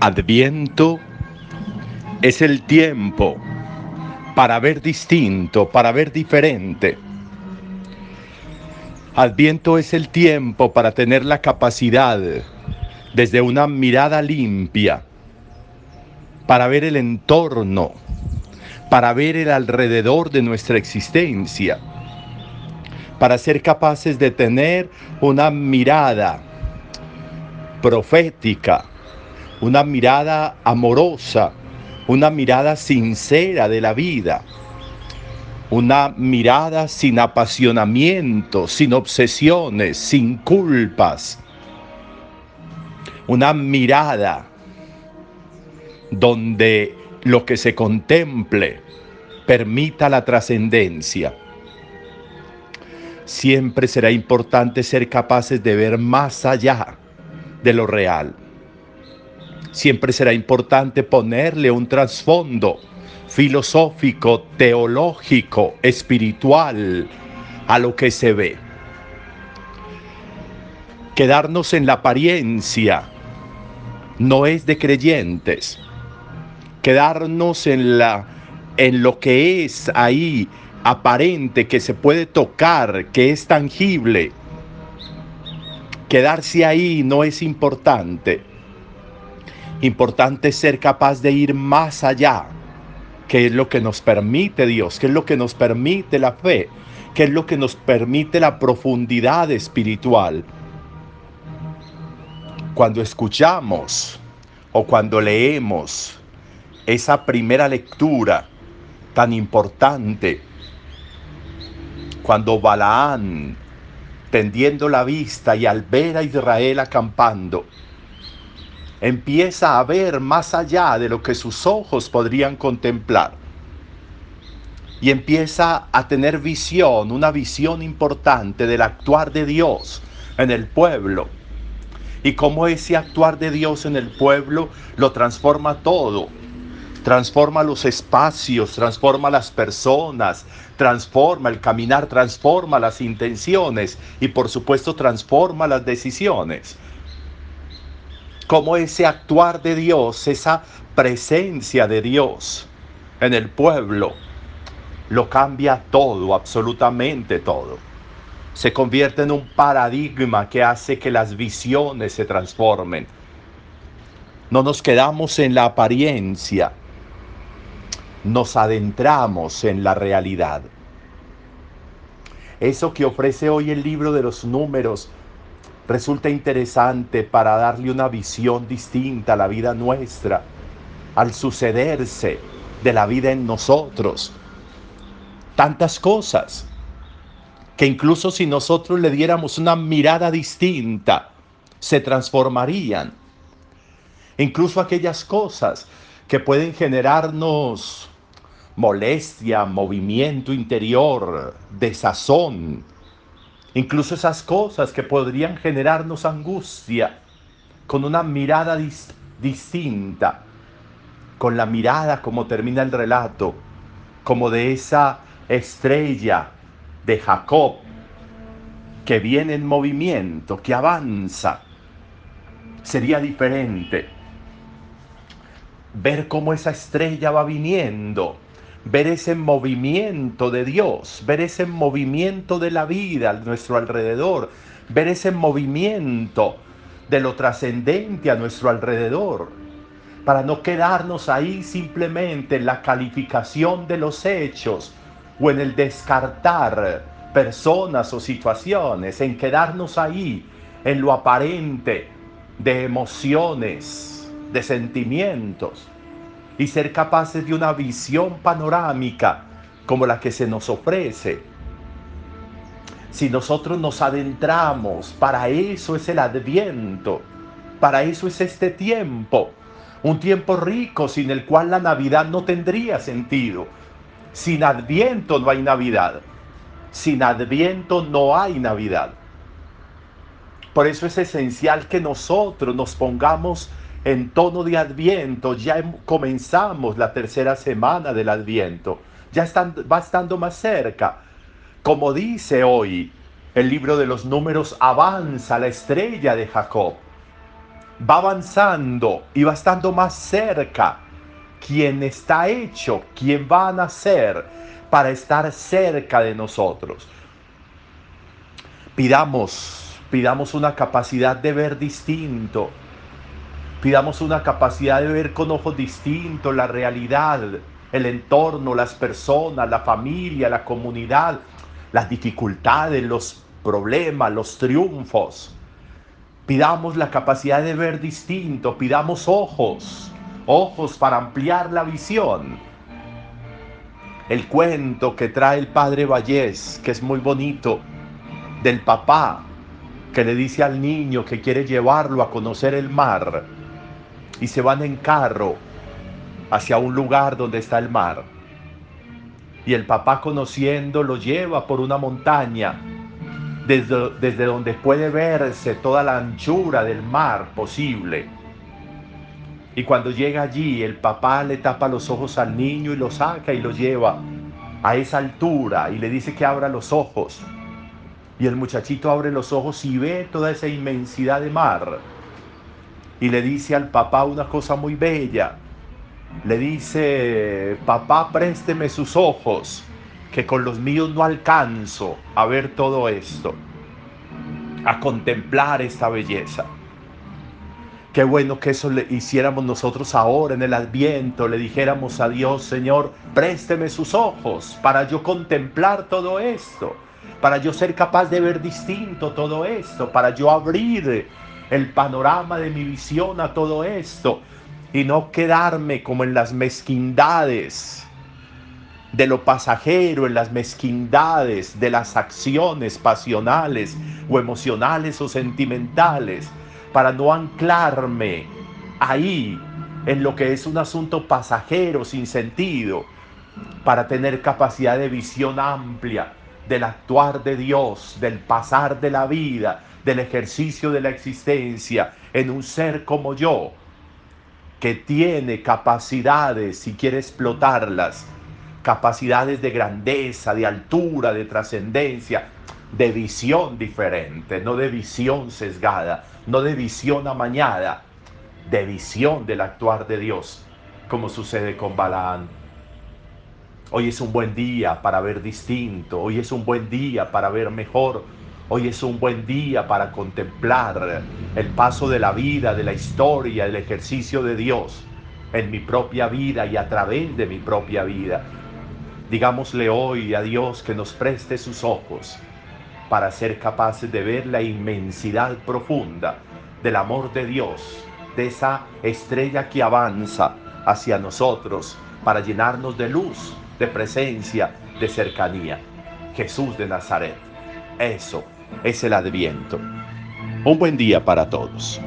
Adviento es el tiempo para ver distinto, para ver diferente. Adviento es el tiempo para tener la capacidad desde una mirada limpia, para ver el entorno, para ver el alrededor de nuestra existencia, para ser capaces de tener una mirada profética, una mirada amorosa, una mirada sincera de la vida, una mirada sin apasionamiento, sin obsesiones, sin culpas, una mirada donde lo que se contemple permita la trascendencia. Siempre será importante ser capaces de ver más allá de lo real siempre será importante ponerle un trasfondo filosófico, teológico, espiritual a lo que se ve. Quedarnos en la apariencia no es de creyentes. Quedarnos en la en lo que es ahí aparente, que se puede tocar, que es tangible. Quedarse ahí no es importante. Importante ser capaz de ir más allá, que es lo que nos permite Dios, que es lo que nos permite la fe, que es lo que nos permite la profundidad espiritual. Cuando escuchamos o cuando leemos esa primera lectura tan importante, cuando Balaán, tendiendo la vista y al ver a Israel acampando, empieza a ver más allá de lo que sus ojos podrían contemplar. Y empieza a tener visión, una visión importante del actuar de Dios en el pueblo. Y cómo ese actuar de Dios en el pueblo lo transforma todo. Transforma los espacios, transforma las personas, transforma el caminar, transforma las intenciones y por supuesto transforma las decisiones como ese actuar de Dios, esa presencia de Dios en el pueblo, lo cambia todo, absolutamente todo. Se convierte en un paradigma que hace que las visiones se transformen. No nos quedamos en la apariencia, nos adentramos en la realidad. Eso que ofrece hoy el libro de los números resulta interesante para darle una visión distinta a la vida nuestra, al sucederse de la vida en nosotros. Tantas cosas que incluso si nosotros le diéramos una mirada distinta, se transformarían. Incluso aquellas cosas que pueden generarnos molestia, movimiento interior, desazón, Incluso esas cosas que podrían generarnos angustia, con una mirada distinta, con la mirada como termina el relato, como de esa estrella de Jacob que viene en movimiento, que avanza, sería diferente. Ver cómo esa estrella va viniendo ver ese movimiento de Dios, ver ese movimiento de la vida a nuestro alrededor, ver ese movimiento de lo trascendente a nuestro alrededor, para no quedarnos ahí simplemente en la calificación de los hechos o en el descartar personas o situaciones, en quedarnos ahí en lo aparente de emociones, de sentimientos y ser capaces de una visión panorámica como la que se nos ofrece. Si nosotros nos adentramos, para eso es el adviento, para eso es este tiempo, un tiempo rico sin el cual la Navidad no tendría sentido. Sin adviento no hay Navidad, sin adviento no hay Navidad. Por eso es esencial que nosotros nos pongamos en tono de adviento, ya comenzamos la tercera semana del adviento, ya están, va estando más cerca. Como dice hoy el libro de los números, avanza la estrella de Jacob. va avanzando y va estando más cerca quien está hecho, quien va a nacer para estar cerca de nosotros. Pidamos, pidamos una capacidad de ver distinto. Pidamos una capacidad de ver con ojos distintos la realidad, el entorno, las personas, la familia, la comunidad, las dificultades, los problemas, los triunfos. Pidamos la capacidad de ver distinto, pidamos ojos, ojos para ampliar la visión. El cuento que trae el padre Vallés, que es muy bonito, del papá que le dice al niño que quiere llevarlo a conocer el mar y se van en carro hacia un lugar donde está el mar. Y el papá conociendo lo lleva por una montaña desde, desde donde puede verse toda la anchura del mar posible y cuando llega allí, el papá le tapa los ojos al niño y lo saca y lo lleva a esa altura y le dice que abra los ojos. Y el muchachito abre los ojos y ve toda esa inmensidad de mar. Y le dice al papá una cosa muy bella. Le dice, papá, présteme sus ojos, que con los míos no alcanzo a ver todo esto, a contemplar esta belleza. Qué bueno que eso le hiciéramos nosotros ahora en el adviento, le dijéramos a Dios, Señor, présteme sus ojos para yo contemplar todo esto, para yo ser capaz de ver distinto todo esto, para yo abrir el panorama de mi visión a todo esto y no quedarme como en las mezquindades de lo pasajero, en las mezquindades de las acciones pasionales o emocionales o sentimentales para no anclarme ahí en lo que es un asunto pasajero, sin sentido, para tener capacidad de visión amplia del actuar de Dios, del pasar de la vida, del ejercicio de la existencia en un ser como yo, que tiene capacidades, si quiere explotarlas, capacidades de grandeza, de altura, de trascendencia, de visión diferente, no de visión sesgada, no de visión amañada, de visión del actuar de Dios, como sucede con Balaán. Hoy es un buen día para ver distinto, hoy es un buen día para ver mejor, hoy es un buen día para contemplar el paso de la vida, de la historia, el ejercicio de Dios en mi propia vida y a través de mi propia vida. Digámosle hoy a Dios que nos preste sus ojos para ser capaces de ver la inmensidad profunda del amor de Dios, de esa estrella que avanza hacia nosotros para llenarnos de luz, de presencia, de cercanía. Jesús de Nazaret. Eso es el adviento. Un buen día para todos.